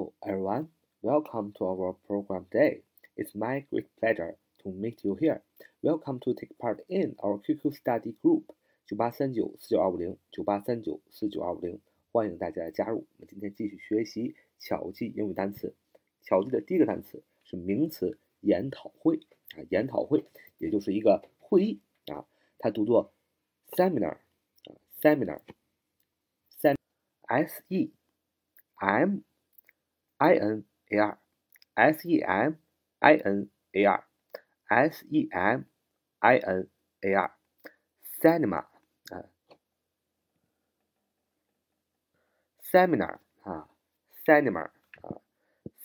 Hello, everyone. Welcome to our program today. It's my great pleasure to meet you here. Welcome to take part in our QQ study group 九八三九四九二五零九八三九四九二五零，欢迎大家的加入。我们今天继续学习巧记英语单词。巧记的第一个单词是名词研讨会啊，研讨会也就是一个会议啊，它读作 seminar 啊，seminar，sem，s e m In a r s e m i n a r s e m i n a r cinema 啊，seminar 啊，seminar 啊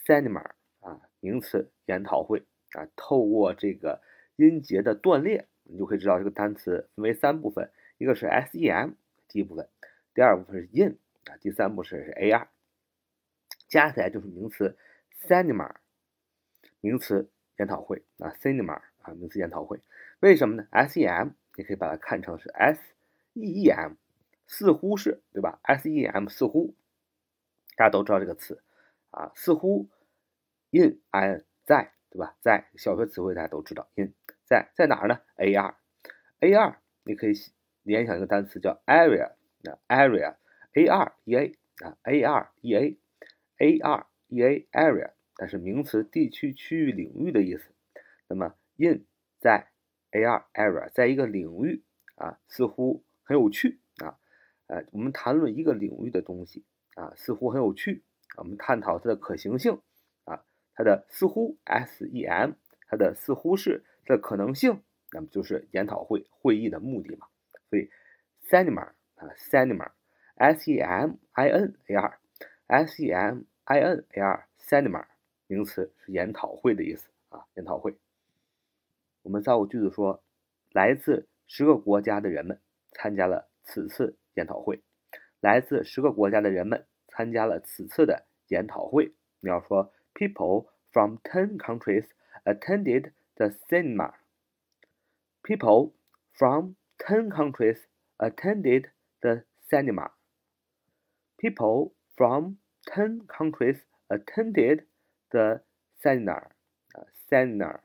，seminar 啊，名词研讨会啊。透过这个音节的断裂，你就可以知道这个单词分为三部分，一个是 s e m 第一部分，第二部分是 in 啊，第三部分是 a r，加起来就是名词 cinema。名词研讨会啊，cinema 啊，名词研讨会，为什么呢？S E M 你可以把它看成是 sem，似乎是对吧？S E M 似乎，大家都知道这个词啊，似乎 in I N 在对吧？在小学词汇大家都知道 in 在在哪儿呢？A R A R 你可以联想一个单词叫 area 啊，area A R E A 啊，A R E A A R E A area。但是名词地区、区域、领域的意思。那么，in 在 ar area 在一个领域啊，似乎很有趣啊。呃，我们谈论一个领域的东西啊，似乎很有趣。我们探讨它的可行性啊，它的似乎 sem 它的似乎是的可能性，那么就是研讨会会议的目的嘛。所以 cinema 啊 cinema semina seminar cinema。名词是研讨会的意思啊，研讨会。我们造个句子说，来自十个国家的人们参加了此次研讨会。来自十个国家的人们参加了此次的研讨会。你要说，People from ten countries attended the cinema. People from ten countries attended the cinema. People. From ten countries attended. The seminar 啊，seminar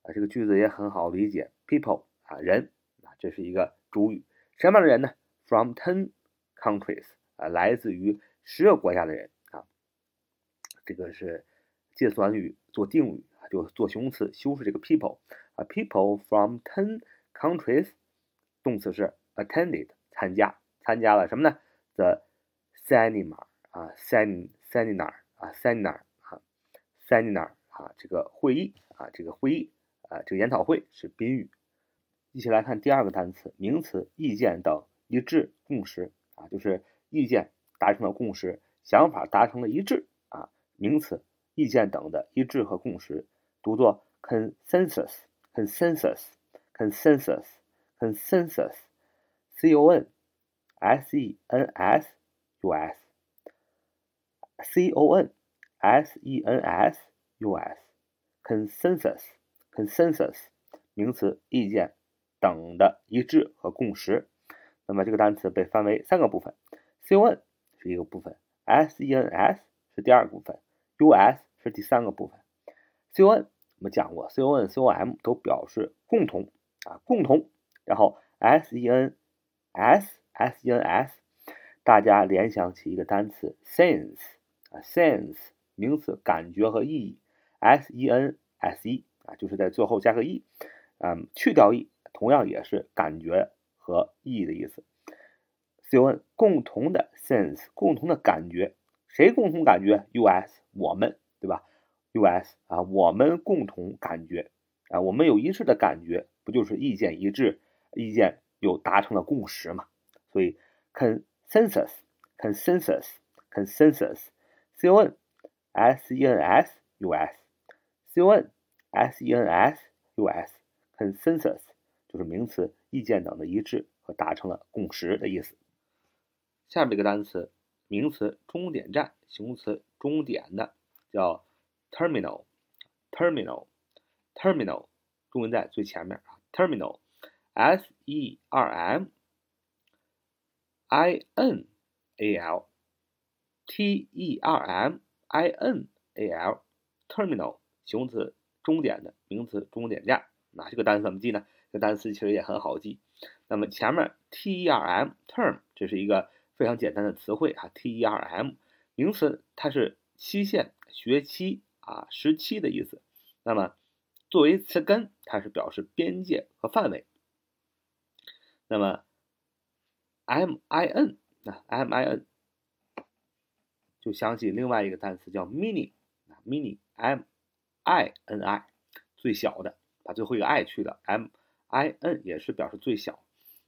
啊，这个句子也很好理解。People 啊，人啊，这是一个主语。什么样的人呢？From ten countries 啊，来自于十个国家的人啊。这个是介词短语做定语，就做形容词修饰这个 people 啊。People from ten countries 动词是 attended 参加，参加了什么呢？The seminar 啊，sem seminar 啊，seminar。seminar 啊，这个会议啊，这个会议啊，这个研讨会是宾语。一起来看第二个单词，名词意见等一致共识啊，就是意见达成了共识，想法达成了一致啊。名词意见等的一致和共识，读作 consensus，consensus，consensus，consensus，c o n s e n s u s，c o n。S E N S U S，consensus，consensus，名词，意见等的一致和共识。那么这个单词被分为三个部分，C O N 是一个部分，S E N S 是第二个部分，U S 是第三个部分。C O N 我们讲过，C O N、C O M 都表示共同啊，共同。然后 S E N S，S E N S，大家联想起一个单词，sense 啊，sense。名词感觉和意义，s e n s e 啊，就是在最后加个 e，嗯，去掉 e，同样也是感觉和意义的意思。c o n 共同的 sense，共同的感觉，谁共同感觉？u s 我们，对吧？u s 啊，我们共同感觉啊，我们有一致的感觉，不就是意见一致，意见又达成了共识嘛？所以 consensus，consensus，consensus，c o n S E N S U S，C O N S E N S U S，consensus 就是名词，意见等的一致和达成了共识的意思。下面这个单词，名词终点站，形容词终点的，叫 terminal，terminal，terminal，重音在最前面啊，terminal，S E R M I N A L，T E R M。i n a l，terminal 形容词终点的名词终点站。那这个单词怎么记呢？这单词其实也很好记。那么前面 t e r m term 这是一个非常简单的词汇啊，t e r m 名词它是期限、学期啊、时期的意思。那么作为词根，它是表示边界和范围。那么 m i n 啊 m i n 就想起另外一个单词叫 mini 啊 mini m i n i 最小的，把最后一个 i 去掉，m i n 也是表示最小。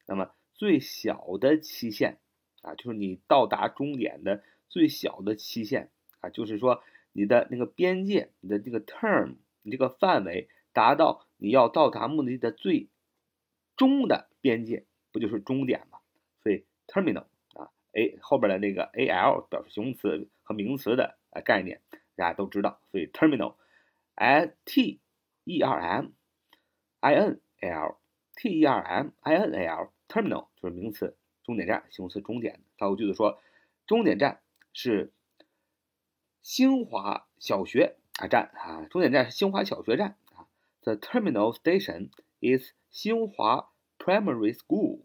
那么最小的期限啊，就是你到达终点的最小的期限啊，就是说你的那个边界，你的这个 term，你这个范围达到你要到达目的地的最终的边界，不就是终点吗？所以 terminal 啊，a 后边的那个 a l 表示形容词和名词的呃概念，大家都知道。所以 terminal，i t e r m i n l t e r m i n l terminal 就是名词，终点站，形容词终点。造个句子说，终点站是新华小学啊站啊，终点站是新华小学站啊。The terminal station is 新华 Primary School.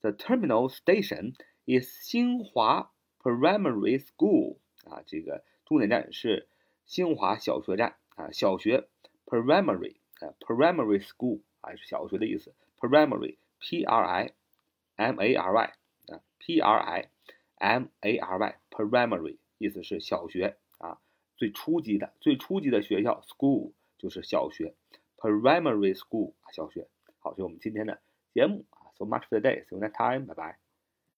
The terminal station is 新华 Primary School. 啊，这个终点站是新华小学站啊，小学 Primary 啊，Primary School 啊是小学的意思，Primary。P R I M A R Y 啊，P R I M A R Y，primary 意思是小学啊，最初级的最初级的学校，school 就是小学，primary school 小学。好，所以我们今天的节目，so much for the day，see you next time，拜拜。